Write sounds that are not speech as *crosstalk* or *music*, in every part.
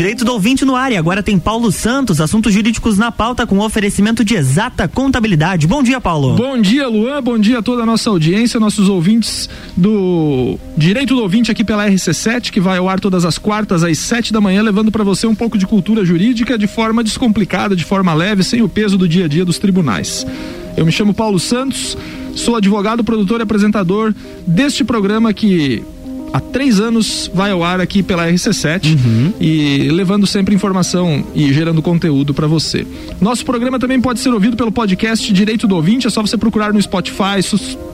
Direito do ouvinte no ar e agora tem Paulo Santos, assuntos jurídicos na pauta com oferecimento de exata contabilidade. Bom dia, Paulo. Bom dia, Luan. Bom dia a toda a nossa audiência, nossos ouvintes do Direito do Ouvinte aqui pela RC7, que vai ao ar todas as quartas às sete da manhã, levando para você um pouco de cultura jurídica de forma descomplicada, de forma leve, sem o peso do dia a dia dos tribunais. Eu me chamo Paulo Santos, sou advogado, produtor e apresentador deste programa que há três anos vai ao ar aqui pela RC7 uhum. e levando sempre informação e gerando conteúdo para você. Nosso programa também pode ser ouvido pelo podcast Direito do Ouvinte, é só você procurar no Spotify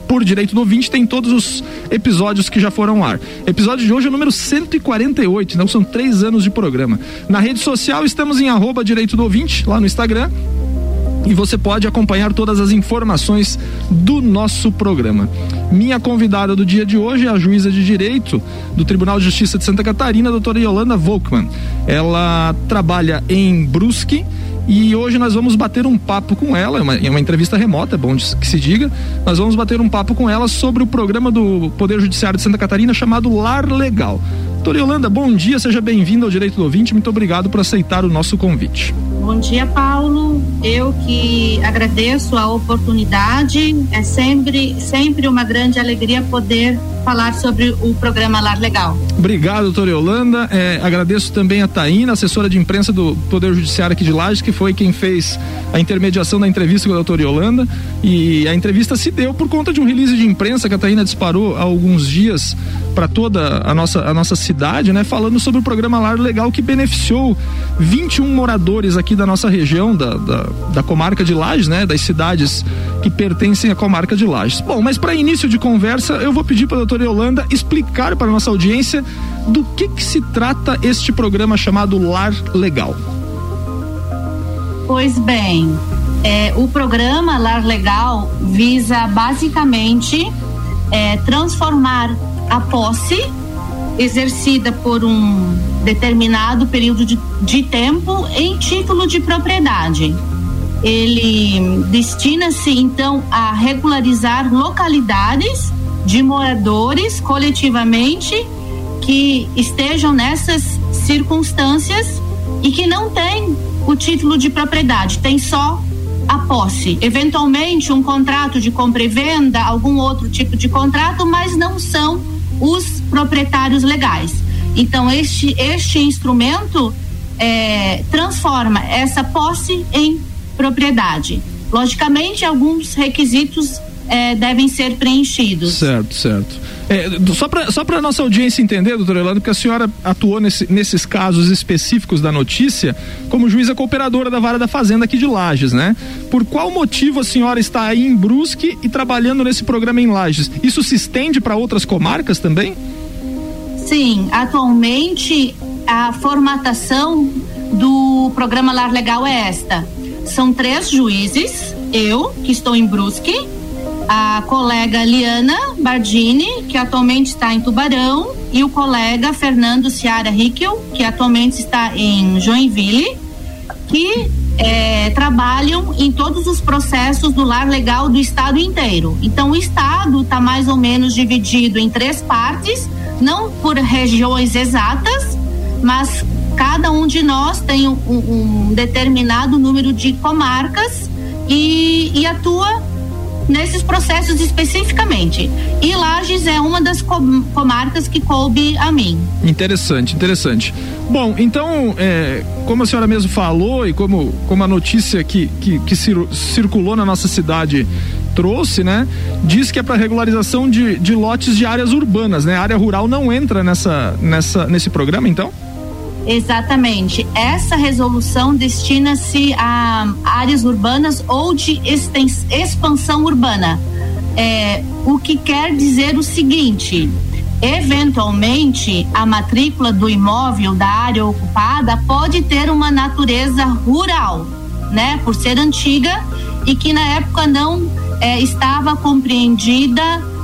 por Direito do Ouvinte, tem todos os episódios que já foram ao ar. Episódio de hoje é o número 148, então são três anos de programa. Na rede social estamos em arroba Direito do Ouvinte, lá no Instagram e você pode acompanhar todas as informações do nosso programa. Minha convidada do dia de hoje é a juíza de direito do Tribunal de Justiça de Santa Catarina, doutora Yolanda Volkmann. Ela trabalha em Brusque e hoje nós vamos bater um papo com ela, é uma, é uma entrevista remota, é bom que se diga. Nós vamos bater um papo com ela sobre o programa do Poder Judiciário de Santa Catarina chamado Lar Legal. Doutora Yolanda, bom dia, seja bem-vinda ao Direito do Ouvinte, muito obrigado por aceitar o nosso convite. Bom dia, Paulo. Eu que agradeço a oportunidade. É sempre, sempre uma grande alegria poder falar sobre o programa Lar Legal. Obrigado, doutora Yolanda. É, agradeço também a Taína, assessora de imprensa do Poder Judiciário aqui de Lages, que foi quem fez a intermediação da entrevista com a doutora Yolanda. E a entrevista se deu por conta de um release de imprensa que a Taína disparou há alguns dias para toda a nossa, a nossa cidade, né? Falando sobre o programa Lar Legal que beneficiou 21 moradores aqui da nossa região, da, da, da comarca de Lages, né? Das cidades que pertencem à comarca de Lages. Bom, mas para início de conversa, eu vou pedir para a doutora Yolanda explicar para nossa audiência do que, que se trata este programa chamado Lar Legal. Pois bem, é, o programa Lar Legal visa basicamente é, transformar a posse exercida por um determinado período de, de tempo em título de propriedade. Ele destina-se então a regularizar localidades de moradores coletivamente que estejam nessas circunstâncias e que não têm o título de propriedade, tem só a posse. Eventualmente, um contrato de compra e venda, algum outro tipo de contrato, mas não são os proprietários legais. Então, este, este instrumento é, transforma essa posse em propriedade. Logicamente, alguns requisitos é, devem ser preenchidos. Certo, certo. É, só para só nossa audiência entender, doutora Elano, que a senhora atuou nesse, nesses casos específicos da notícia como juíza cooperadora da Vara da Fazenda aqui de Lages, né? Por qual motivo a senhora está aí em Brusque e trabalhando nesse programa em Lages? Isso se estende para outras comarcas também? Sim, atualmente a formatação do programa Lar Legal é esta. São três juízes, eu, que estou em Brusque, a colega Liana Bardini, que atualmente está em Tubarão, e o colega Fernando Ciara Rickel, que atualmente está em Joinville, que é, trabalham em todos os processos do lar legal do estado inteiro. Então, o estado está mais ou menos dividido em três partes, não por regiões exatas, mas cada um de nós tem um, um determinado número de comarcas e, e atua nesses processos especificamente. E Lages é uma das comarcas que coube a mim. Interessante, interessante. Bom, então, é, como a senhora mesmo falou e como, como a notícia que, que, que circulou na nossa cidade trouxe, né? Diz que é para regularização de, de lotes de áreas urbanas, né? A área rural não entra nessa, nessa, nesse programa, então? Exatamente. Essa resolução destina-se a áreas urbanas ou de expansão urbana. É, o que quer dizer o seguinte: eventualmente, a matrícula do imóvel da área ocupada pode ter uma natureza rural, né? Por ser antiga e que na época não é, estava compreendida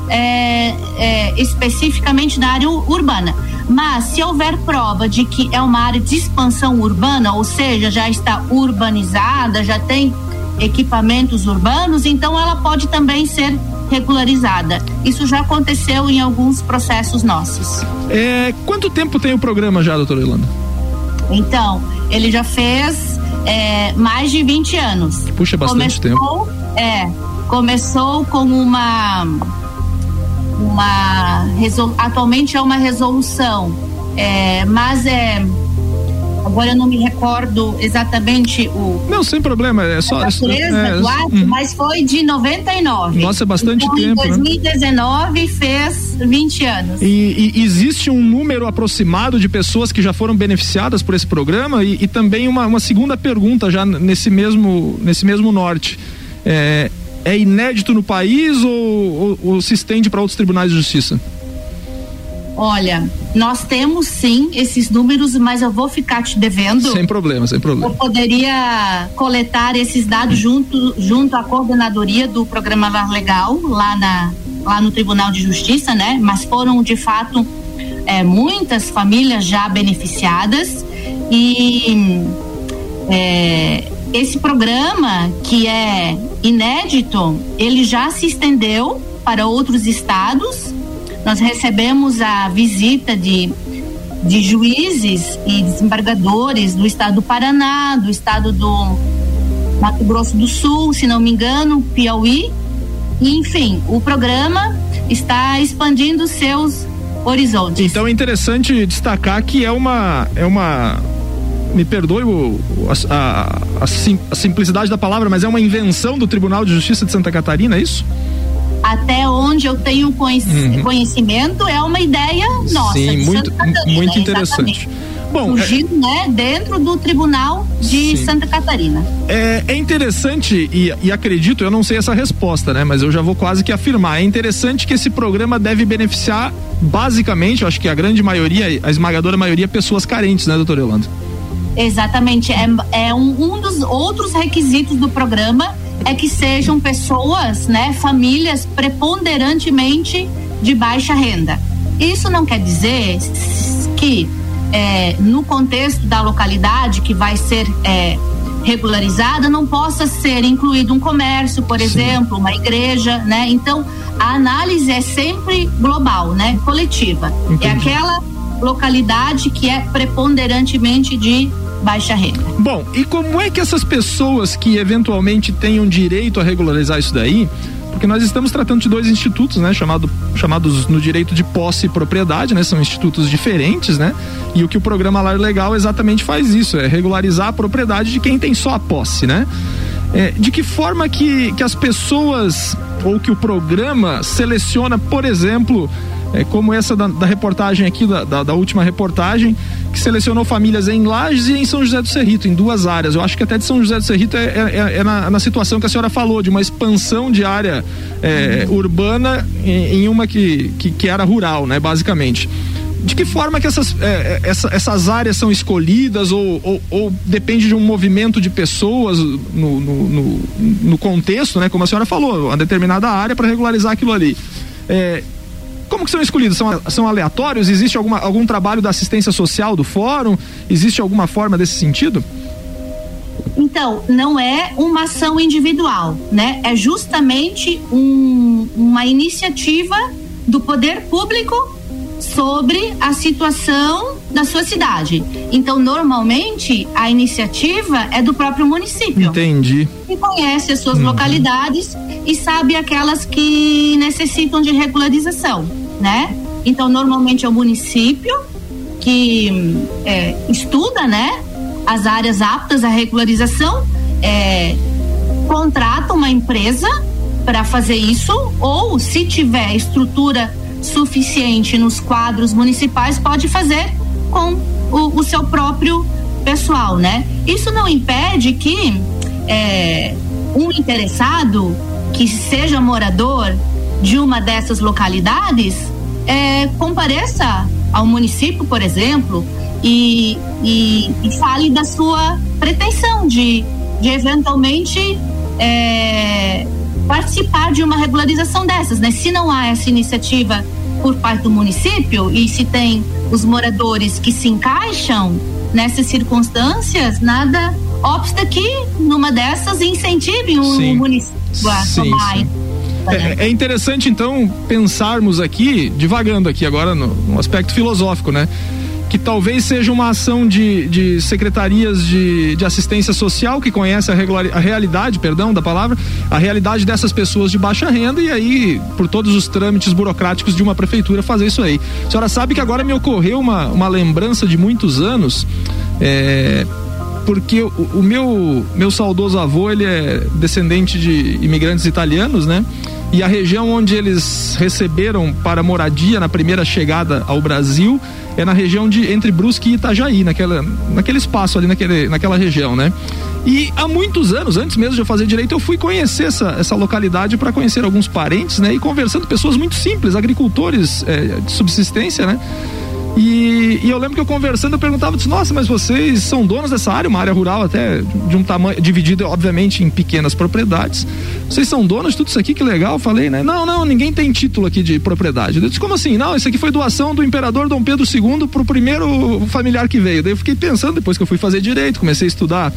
é, é especificamente na área urbana. Mas se houver prova de que é uma área de expansão urbana, ou seja, já está urbanizada, já tem equipamentos urbanos, então ela pode também ser regularizada. Isso já aconteceu em alguns processos nossos. É, quanto tempo tem o programa já, doutora Ilana? Então, ele já fez é, mais de 20 anos. Puxa bastante começou, tempo. É, começou como uma uma atualmente é uma resolução, é, mas é Agora eu não me recordo exatamente o. Não, sem problema. É só. A natureza é, do ato, uhum. mas foi de 99. Nossa, é bastante então, tempo. Em 2019 né? fez 20 anos. E, e, existe um número aproximado de pessoas que já foram beneficiadas por esse programa? E, e também uma, uma segunda pergunta já nesse mesmo, nesse mesmo norte. É, é inédito no país ou, ou, ou se estende para outros tribunais de justiça? Olha, nós temos sim esses números, mas eu vou ficar te devendo. Sem problema, sem problema. Eu poderia coletar esses dados junto, junto à coordenadoria do programa Lar Legal, lá, na, lá no Tribunal de Justiça, né? Mas foram de fato é, muitas famílias já beneficiadas e é, esse programa que é inédito, ele já se estendeu para outros estados nós recebemos a visita de, de juízes e desembargadores do estado do Paraná, do estado do Mato Grosso do Sul, se não me engano, Piauí. Enfim, o programa está expandindo seus horizontes. Então é interessante destacar que é uma é uma me perdoe o, a, a, a, a simplicidade da palavra, mas é uma invenção do Tribunal de Justiça de Santa Catarina, é isso? até onde eu tenho uhum. conhecimento, é uma ideia nossa. Sim, muito, Catarina, muito interessante. Bom, surgindo, é, né, dentro do Tribunal de sim. Santa Catarina. É, é interessante e, e, acredito, eu não sei essa resposta, né, mas eu já vou quase que afirmar. É interessante que esse programa deve beneficiar basicamente, eu acho que a grande maioria, a esmagadora maioria, pessoas carentes, né, doutor Yolanda? Exatamente, é, é um, um dos outros requisitos do programa é que sejam pessoas, né, famílias preponderantemente de baixa renda. Isso não quer dizer que é, no contexto da localidade que vai ser é, regularizada não possa ser incluído um comércio, por Sim. exemplo, uma igreja, né? Então a análise é sempre global, né? Coletiva. É Entendi. É aquela localidade que é preponderantemente de baixa renda. Bom, e como é que essas pessoas que eventualmente tenham direito a regularizar isso daí, porque nós estamos tratando de dois institutos, né, chamado, chamados no direito de posse e propriedade, né, são institutos diferentes, né, e o que o programa Lar Legal exatamente faz isso, é regularizar a propriedade de quem tem só a posse, né. É, de que forma que, que as pessoas ou que o programa seleciona, por exemplo, é, como essa da, da reportagem aqui, da, da, da, última reportagem, que selecionou famílias em Lages e em São José do Cerrito, em duas áreas. Eu acho que até de São José do Cerrito é, é, é, é na, na, situação que a senhora falou, de uma expansão de área é, urbana em, em uma que, que, que, era rural, né, basicamente. De que forma que essas, é, essa, essas áreas são escolhidas ou, ou, ou, depende de um movimento de pessoas no, no, no, no contexto, né? Como a senhora falou, uma determinada área para regularizar aquilo ali. É, como que são escolhidos? São, são aleatórios? Existe alguma, algum trabalho da assistência social do fórum? Existe alguma forma desse sentido? Então, não é uma ação individual, né? É justamente um, uma iniciativa do poder público sobre a situação da sua cidade. Então, normalmente, a iniciativa é do próprio município. Entendi. Que conhece as suas uhum. localidades e sabe aquelas que necessitam de regularização né? Então, normalmente é o município que é, estuda, né? As áreas aptas à regularização, é, contrata uma empresa para fazer isso, ou se tiver estrutura suficiente nos quadros municipais, pode fazer com o, o seu próprio pessoal, né? Isso não impede que é, um interessado que seja morador de uma dessas localidades é, compareça ao município, por exemplo, e, e, e, fale da sua pretensão de, de eventualmente é, participar de uma regularização dessas, né? Se não há essa iniciativa por parte do município e se tem os moradores que se encaixam nessas circunstâncias, nada obsta que numa dessas incentive o um município a sim, tomar sim. É, é, interessante então pensarmos aqui, divagando aqui agora no, no aspecto filosófico, né? Que talvez seja uma ação de, de secretarias de, de assistência social que conhece a, regular, a realidade, perdão da palavra, a realidade dessas pessoas de baixa renda e aí, por todos os trâmites burocráticos de uma prefeitura, fazer isso aí. A senhora sabe que agora me ocorreu uma, uma lembrança de muitos anos. É, porque o, o, meu meu saudoso avô ele é descendente de imigrantes italianos, né? E a região onde eles receberam para moradia na primeira chegada ao Brasil é na região de entre Brusque e Itajaí, naquela, naquele espaço ali, naquele, naquela região, né? E há muitos anos, antes mesmo de eu fazer direito, eu fui conhecer essa, essa localidade para conhecer alguns parentes, né? E conversando pessoas muito simples, agricultores é, de subsistência, né? E, e, eu lembro que eu conversando, eu perguntava, disse, nossa, mas vocês são donos dessa área, uma área rural até de um tamanho, dividida obviamente em pequenas propriedades. Vocês são donos de tudo isso aqui, que legal. Eu falei, né? Não, não, ninguém tem título aqui de propriedade. Eu disse, como assim? Não, isso aqui foi doação do imperador Dom Pedro II pro primeiro familiar que veio. Daí eu fiquei pensando, depois que eu fui fazer direito, comecei a estudar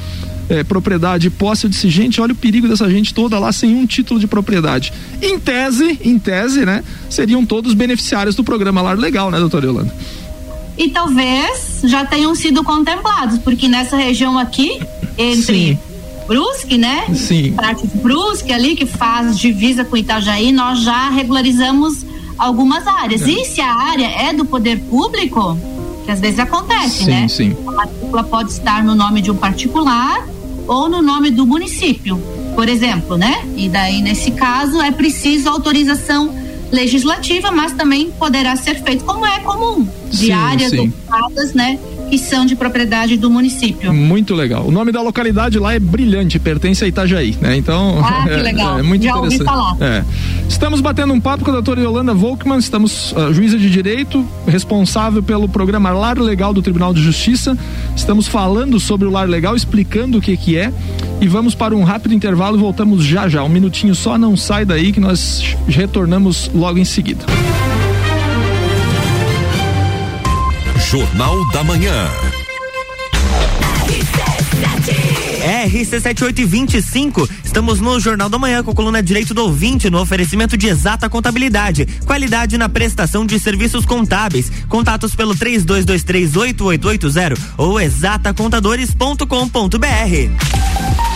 é, propriedade e posse, eu disse, gente, olha o perigo dessa gente toda lá sem um título de propriedade. Em tese, em tese, né, seriam todos beneficiários do programa Lar Legal, né, doutora Yolanda? E talvez já tenham sido contemplados, porque nessa região aqui, entre Sim. Brusque, né? Sim. Parte de Brusque ali, que faz divisa com Itajaí, nós já regularizamos algumas áreas. É. E se a área é do poder público, que às vezes acontece, sim, né? Sim. A matrícula pode estar no nome de um particular ou no nome do município, por exemplo, né? E daí, nesse caso, é preciso autorização legislativa, mas também poderá ser feito como é comum, de sim, sim. ocupadas, né? Que são de propriedade do município. Muito legal. O nome da localidade lá é Brilhante, pertence a Itajaí, né? Então, ah, que *laughs* legal. É, é muito Já interessante. Ouvi falar. É. Estamos batendo um papo com a doutora Yolanda Volkmann, estamos uh, juíza de direito, responsável pelo programa Lar Legal do Tribunal de Justiça. Estamos falando sobre o Lar Legal, explicando o que que é e vamos para um rápido intervalo e voltamos já já. Um minutinho só, não sai daí que nós retornamos logo em seguida. Jornal da Manhã. RC7825, estamos no Jornal da Manhã com a coluna Direito do Ouvinte no oferecimento de exata contabilidade, qualidade na prestação de serviços contábeis. Contatos pelo 32238880 ou exatacontadores.com.br.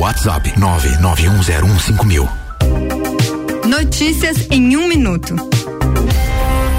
WhatsApp 991015000. Notícias em um minuto.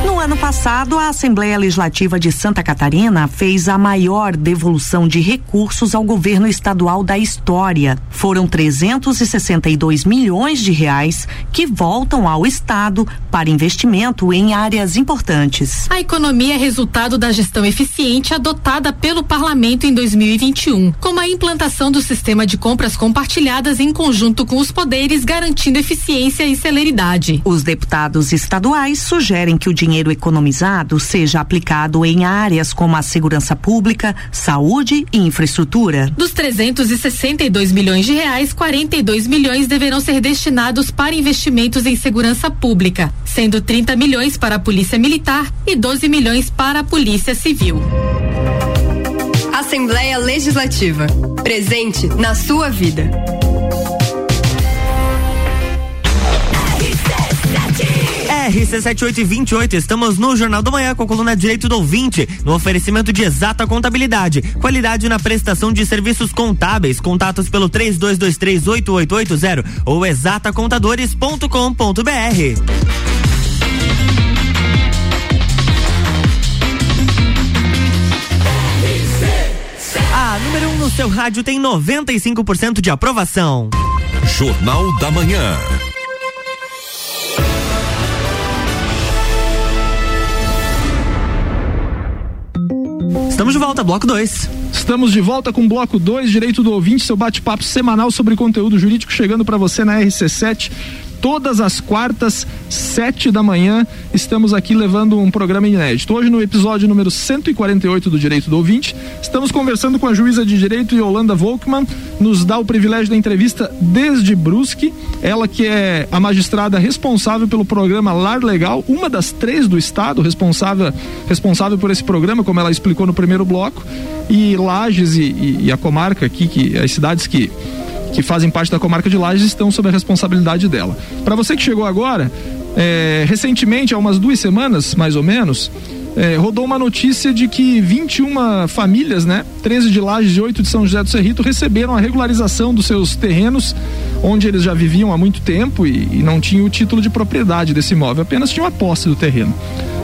No ano passado, a Assembleia Legislativa de Santa Catarina fez a maior devolução de recursos ao governo estadual da história. Foram 362 milhões de reais que voltam ao estado para investimento em áreas importantes. A economia é resultado da gestão eficiente adotada pelo parlamento em 2021, como a implantação do sistema de compras compartilhadas em conjunto com os poderes, garantindo eficiência e celeridade. Os deputados estaduais sugerem que o dinheiro economizado seja aplicado em áreas como a segurança pública, saúde e infraestrutura. Dos 362 milhões de reais, 42 milhões deverão ser destinados para investimentos em segurança pública, sendo 30 milhões para a Polícia Militar e 12 milhões para a Polícia Civil. Assembleia Legislativa. Presente na sua vida. RC7828, estamos no Jornal da Manhã com a coluna Direito do Ouvinte, no oferecimento de exata contabilidade, qualidade na prestação de serviços contábeis, contatos pelo 32238880 ou exatacontadores.com.br. A número 1 um no seu rádio tem 95% de aprovação. Jornal da Manhã. Estamos de volta, bloco 2. Estamos de volta com bloco 2, Direito do Ouvinte, seu bate-papo semanal sobre conteúdo jurídico chegando para você na RC7 todas as quartas, sete da manhã, estamos aqui levando um programa inédito. Hoje, no episódio número 148 do Direito do Ouvinte, estamos conversando com a juíza de direito Yolanda Volkmann, nos dá o privilégio da entrevista desde Brusque, ela que é a magistrada responsável pelo programa Lar Legal, uma das três do estado responsável, responsável por esse programa, como ela explicou no primeiro bloco, e Lages e, e, e a comarca aqui, que as cidades que que fazem parte da comarca de Lages estão sob a responsabilidade dela. Para você que chegou agora, é, recentemente, há umas duas semanas, mais ou menos, é, rodou uma notícia de que 21 famílias, né, 13 de Lages e 8 de São José do Cerrito, receberam a regularização dos seus terrenos, onde eles já viviam há muito tempo e, e não tinham o título de propriedade desse imóvel, apenas tinham a posse do terreno.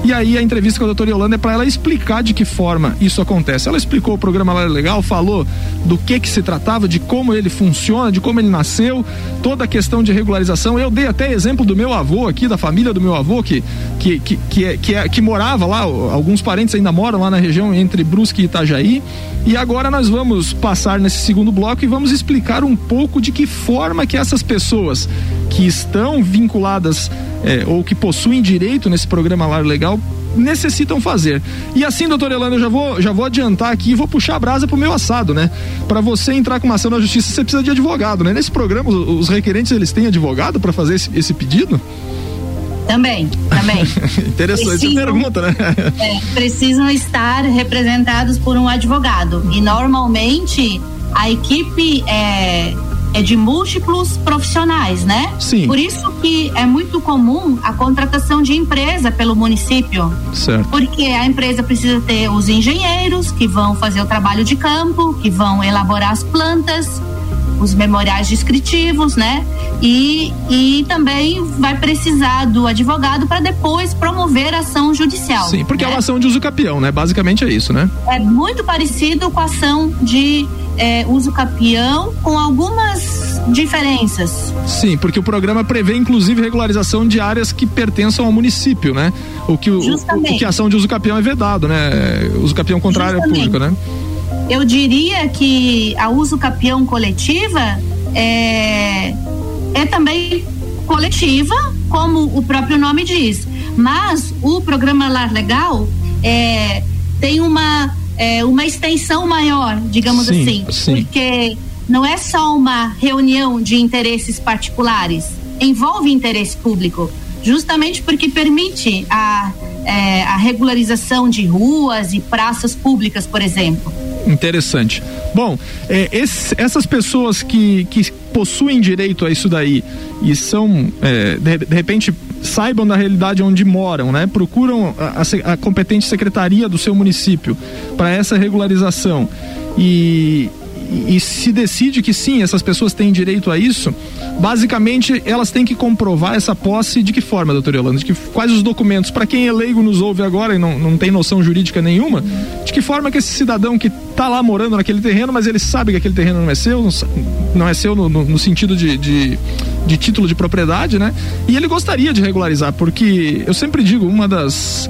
E aí a entrevista com a doutora Yolanda é para ela explicar de que forma isso acontece. Ela explicou o programa Lar Legal, falou do que que se tratava, de como ele funciona, de como ele nasceu, toda a questão de regularização. Eu dei até exemplo do meu avô aqui, da família do meu avô, que, que, que, que, é, que, é, que morava lá, alguns parentes ainda moram lá na região entre Brusque e Itajaí. E agora nós vamos passar nesse segundo bloco e vamos explicar um pouco de que forma que essas pessoas que estão vinculadas é, ou que possuem direito nesse programa Lar Legal necessitam fazer. E assim, doutor Elano, eu já vou, já vou adiantar aqui e vou puxar a brasa pro meu assado, né? Para você entrar com uma ação na justiça, você precisa de advogado, né? Nesse programa, os, requerentes, eles têm advogado para fazer esse, esse pedido? Também, também. *laughs* Interessante precisam, pergunta, né? *laughs* É, precisam estar representados por um advogado. E normalmente a equipe é, é de múltiplos profissionais, né? Sim. Por isso que é muito comum a contratação de empresa pelo município. Certo. Porque a empresa precisa ter os engenheiros que vão fazer o trabalho de campo, que vão elaborar as plantas, os memoriais descritivos, né? E, e também vai precisar do advogado para depois promover a ação judicial. Sim, porque né? é uma ação de uso capião, né? Basicamente é isso, né? É muito parecido com a ação de é, uso capião, com algumas diferenças. Sim, porque o programa prevê inclusive regularização de áreas que pertençam ao município, né? O que, o, o, que a ação de uso capião é vedado, né? Uso capião contrário à pública, né? Eu diria que a uso capião coletiva é, é também coletiva, como o próprio nome diz. Mas o programa Lar Legal é, tem uma, é, uma extensão maior, digamos Sim, assim. sim. Porque não é só uma reunião de interesses particulares, envolve interesse público. Justamente porque permite a, é, a regularização de ruas e praças públicas, por exemplo. Interessante. Bom, é, esse, essas pessoas que, que possuem direito a isso daí e são, é, de, de, repente, saibam da realidade onde moram, né? Procuram a, a, a competente secretaria do seu município para essa regularização e, e, se decide que sim, essas pessoas têm direito a isso, basicamente elas têm que comprovar essa posse de que forma, doutor Yolanda? De que, quais os documentos? Para quem é leigo nos ouve agora e não, não tem noção jurídica nenhuma, de que forma que esse cidadão que está lá morando naquele terreno, mas ele sabe que aquele terreno não é seu, não é seu no, no, no sentido de, de, de título de propriedade, né? E ele gostaria de regularizar, porque eu sempre digo, uma das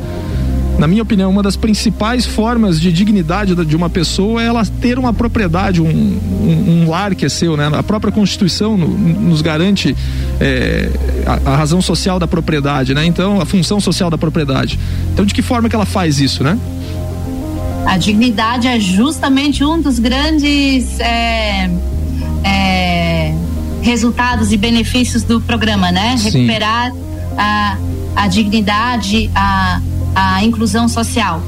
na minha opinião, uma das principais formas de dignidade de uma pessoa é ela ter uma propriedade, um, um, um lar que é seu, né? A própria Constituição nos garante é, a, a, razão social da propriedade, né? Então, a função social da propriedade. Então, de que forma que ela faz isso, né? A dignidade é justamente um dos grandes é, é, resultados e benefícios do programa, né? Sim. Recuperar a, a dignidade, a a inclusão social.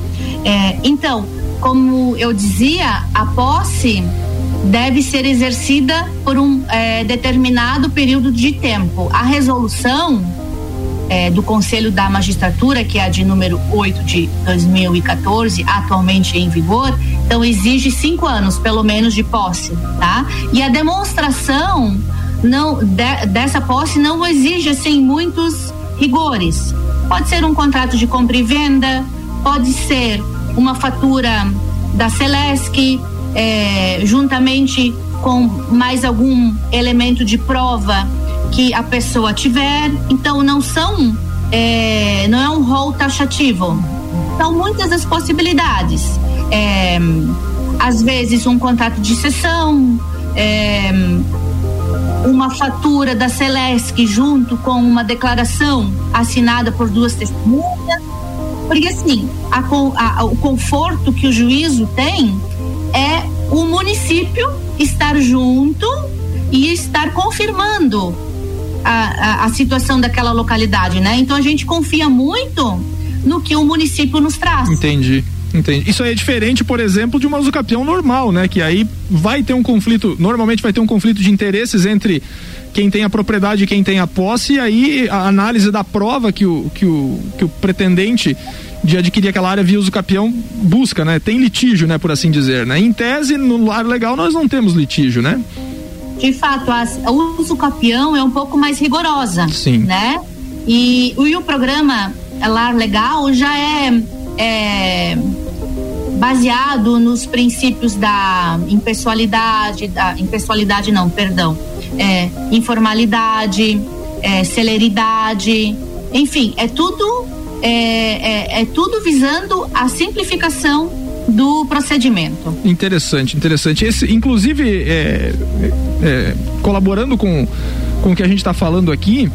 É, então, como eu dizia, a posse deve ser exercida por um é, determinado período de tempo. A resolução é, do Conselho da Magistratura, que é a de número 8 de 2014, atualmente em vigor, então exige cinco anos, pelo menos, de posse, tá? E a demonstração não de, dessa posse não exige assim muitos rigores. Pode ser um contrato de compra e venda, pode ser uma fatura da Celesc, é, juntamente com mais algum elemento de prova que a pessoa tiver. Então não são, é, não é um rol taxativo. São muitas as possibilidades. É, às vezes um contrato de cessão, é, uma fatura da Celesc junto com uma declaração assinada por duas testemunhas. Porque assim, a, a, o conforto que o juízo tem é o município estar junto e estar confirmando a, a, a, situação daquela localidade, né? Então a gente confia muito no que o município nos traz. Entendi. Entendi. Isso aí é diferente, por exemplo, de uma usucapião normal, né? Que aí vai ter um conflito, normalmente vai ter um conflito de interesses entre quem tem a propriedade e quem tem a posse, e aí a análise da prova que o, que o, que o pretendente de adquirir aquela área via uso capião busca, né? Tem litígio, né, por assim dizer, né? Em tese, no lar legal nós não temos litígio, né? De fato, a, o uso capião é um pouco mais rigorosa, Sim. né? E, e o programa lar legal já é, é baseado nos princípios da impessoalidade, da impessoalidade não, perdão, é, informalidade, é, celeridade, enfim, é tudo é, é, é tudo visando a simplificação do procedimento. Interessante, interessante. Esse, inclusive, é, é, colaborando com, com o que a gente está falando aqui,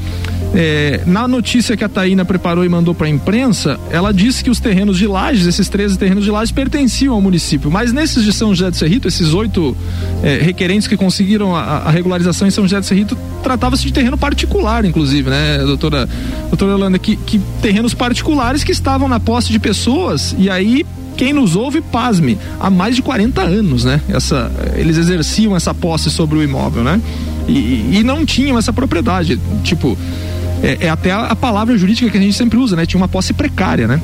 é, na notícia que a Taína preparou e mandou para a imprensa, ela disse que os terrenos de Lages, esses 13 terrenos de Lages, pertenciam ao município. Mas nesses de São José do Cerrito, esses oito é, requerentes que conseguiram a, a, regularização em São José do Cerrito, tratava-se de terreno particular, inclusive, né, doutora, doutora Yolanda? Que, que terrenos particulares que estavam na posse de pessoas e aí quem nos ouve, pasme, há mais de 40 anos, né? Essa, eles exerciam essa posse sobre o imóvel, né? E, e não tinham essa propriedade. Tipo, é, é até a, a, palavra jurídica que a gente sempre usa, né? Tinha uma posse precária, né?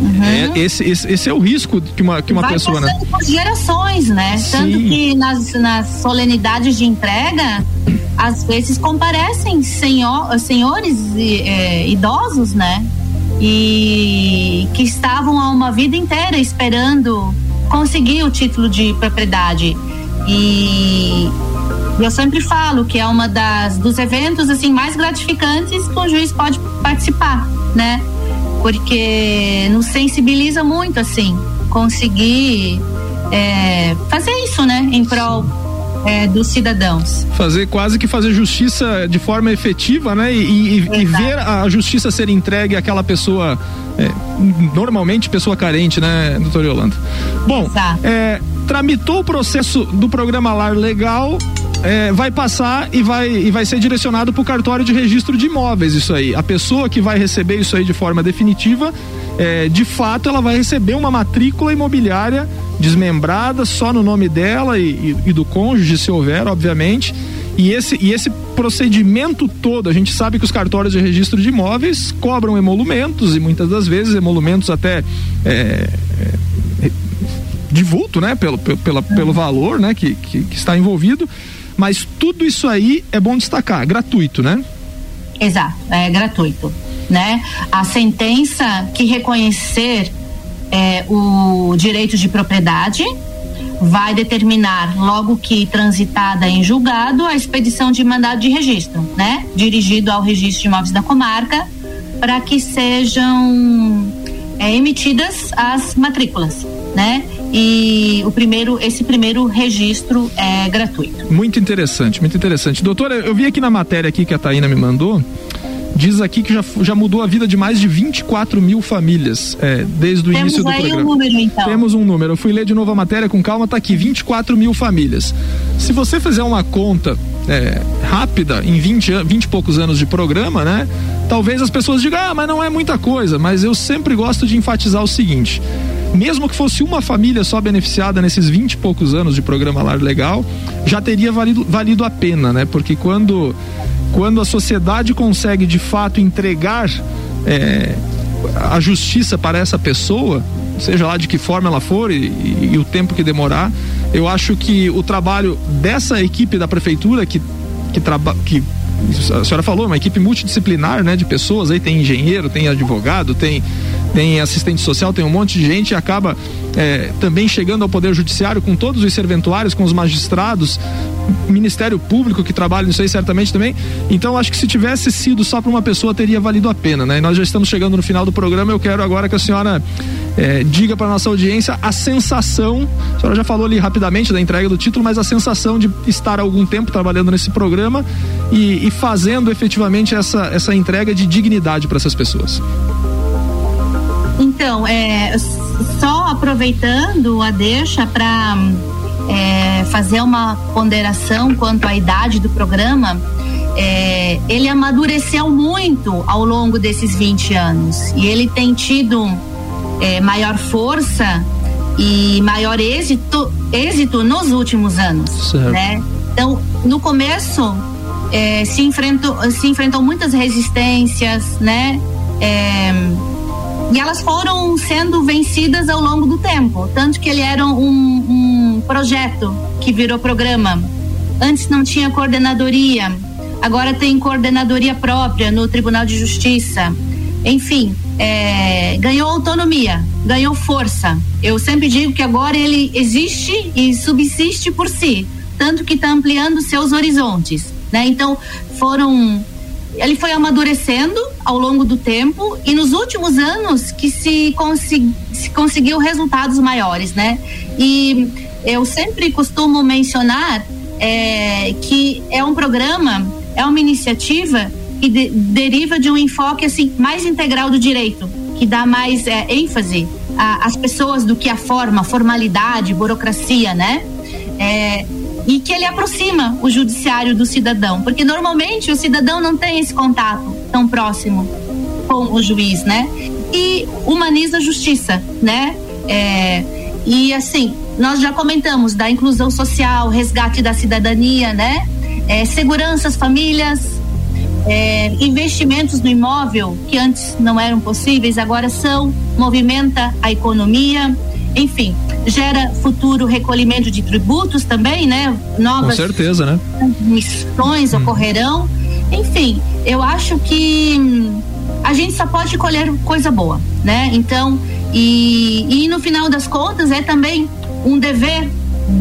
Uhum. É, esse, esse, esse, é o risco que uma, que uma Vai pessoa, né? por gerações, né? Sim. Tanto que nas, nas solenidades de entrega, às vezes comparecem senhor, senhores é, idosos, né? E que estavam há uma vida inteira esperando conseguir o título de propriedade. E eu sempre falo que é uma das dos eventos assim mais gratificantes que o juiz pode participar, né? Porque nos sensibiliza muito assim, conseguir é, fazer isso, né? Em prol é, dos cidadãos. Fazer quase que fazer justiça de forma efetiva, né? E, e, e ver a justiça ser entregue àquela pessoa, é, normalmente pessoa carente, né, doutor Yolanda? Bom, é, tramitou o processo do programa Lar Legal, é, vai passar e vai, e vai ser direcionado para o cartório de registro de imóveis isso aí. A pessoa que vai receber isso aí de forma definitiva, é, de fato, ela vai receber uma matrícula imobiliária desmembrada só no nome dela e, e, e do cônjuge, se houver, obviamente. E esse, e esse procedimento todo, a gente sabe que os cartórios de registro de imóveis cobram emolumentos e muitas das vezes emolumentos até é, é, de vulto, né? Pelo, pelo, pelo valor né? que, que, que está envolvido. Mas tudo isso aí é bom destacar, gratuito, né? Exato, é gratuito, né? A sentença que reconhecer é, o direito de propriedade vai determinar, logo que transitada em julgado, a expedição de mandado de registro, né? Dirigido ao registro de imóveis da comarca, para que sejam é, emitidas as matrículas, né? e o primeiro, esse primeiro registro é gratuito. Muito interessante, muito interessante. Doutora, eu vi aqui na matéria aqui que a Taína me mandou, diz aqui que já, já mudou a vida de mais de 24 mil famílias é, desde o Temos início do aí programa. Um número, então. Temos um número. Eu fui ler de novo a matéria com calma, tá aqui, 24 mil famílias. Se você fizer uma conta é, rápida, em 20, 20 e poucos anos de programa, né? Talvez as pessoas digam, ah, mas não é muita coisa. Mas eu sempre gosto de enfatizar o seguinte: mesmo que fosse uma família só beneficiada nesses 20 e poucos anos de programa Lar Legal, já teria valido, valido a pena, né? Porque quando, quando a sociedade consegue de fato entregar é, a justiça para essa pessoa, seja lá de que forma ela for e, e, e o tempo que demorar, eu acho que o trabalho dessa equipe da prefeitura que que, traba, que a senhora falou, uma equipe multidisciplinar, né, de pessoas, aí tem engenheiro, tem advogado, tem tem assistente social, tem um monte de gente e acaba é, também chegando ao Poder Judiciário com todos os serventuários, com os magistrados, Ministério Público que trabalha nisso aí certamente também. Então acho que se tivesse sido só para uma pessoa teria valido a pena, né? E nós já estamos chegando no final do programa. Eu quero agora que a senhora é, diga para nossa audiência a sensação. A senhora já falou ali rapidamente da entrega do título, mas a sensação de estar algum tempo trabalhando nesse programa e, e fazendo efetivamente essa, essa entrega de dignidade para essas pessoas. Então, é, só aproveitando a deixa para é, fazer uma ponderação quanto à idade do programa, é, ele amadureceu muito ao longo desses 20 anos e ele tem tido é, maior força e maior êxito, êxito nos últimos anos, né? Então, no começo é, se enfrentou se enfrentou muitas resistências, né? É, e elas foram sendo vencidas ao longo do tempo. Tanto que ele era um, um projeto que virou programa. Antes não tinha coordenadoria, agora tem coordenadoria própria no Tribunal de Justiça. Enfim, é, ganhou autonomia, ganhou força. Eu sempre digo que agora ele existe e subsiste por si, tanto que está ampliando seus horizontes. Né? Então, foram ele foi amadurecendo ao longo do tempo e nos últimos anos que se, consegui, se conseguiu resultados maiores, né? E eu sempre costumo mencionar é, que é um programa, é uma iniciativa que de, deriva de um enfoque assim mais integral do direito, que dá mais é, ênfase às pessoas do que a forma, formalidade, burocracia, né? É, e que ele aproxima o judiciário do cidadão, porque normalmente o cidadão não tem esse contato tão próximo com o juiz, né? E humaniza a justiça, né? É, e assim, nós já comentamos da inclusão social, resgate da cidadania, né? É, segurança às famílias, é, investimentos no imóvel que antes não eram possíveis, agora são, movimenta a economia, enfim, gera futuro recolhimento de tributos também, né? Novas Com certeza, né? missões hum. ocorrerão. Enfim, eu acho que hum, a gente só pode colher coisa boa, né? Então, e, e no final das contas é também um dever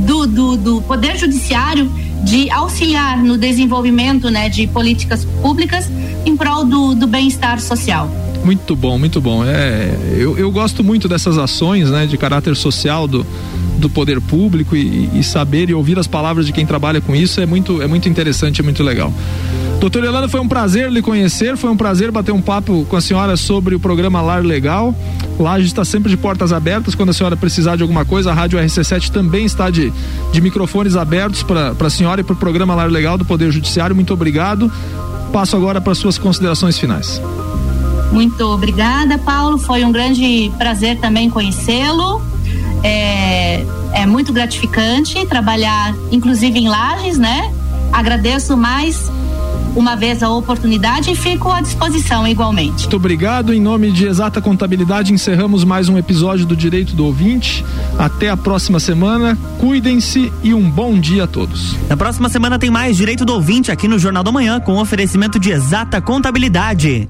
do, do, do Poder Judiciário de auxiliar no desenvolvimento né, de políticas públicas em prol do, do bem-estar social. Muito bom, muito bom. É, eu, eu gosto muito dessas ações né, de caráter social do, do poder público e, e, saber e ouvir as palavras de quem trabalha com isso é muito, é muito interessante, é muito legal. Doutor Yolanda, foi um prazer lhe conhecer, foi um prazer bater um papo com a senhora sobre o programa Lar Legal. Gente está sempre de portas abertas. Quando a senhora precisar de alguma coisa, a Rádio RC7 também está de, de microfones abertos para a senhora e para o programa Lar Legal do Poder Judiciário. Muito obrigado. Passo agora para suas considerações finais. Muito obrigada, Paulo. Foi um grande prazer também conhecê-lo. É, é muito gratificante trabalhar, inclusive em Lages, né? Agradeço mais uma vez a oportunidade e fico à disposição igualmente. Muito obrigado. Em nome de Exata Contabilidade, encerramos mais um episódio do Direito do Ouvinte. Até a próxima semana. Cuidem-se e um bom dia a todos. Na próxima semana tem mais Direito do Ouvinte aqui no Jornal da Manhã com oferecimento de Exata Contabilidade.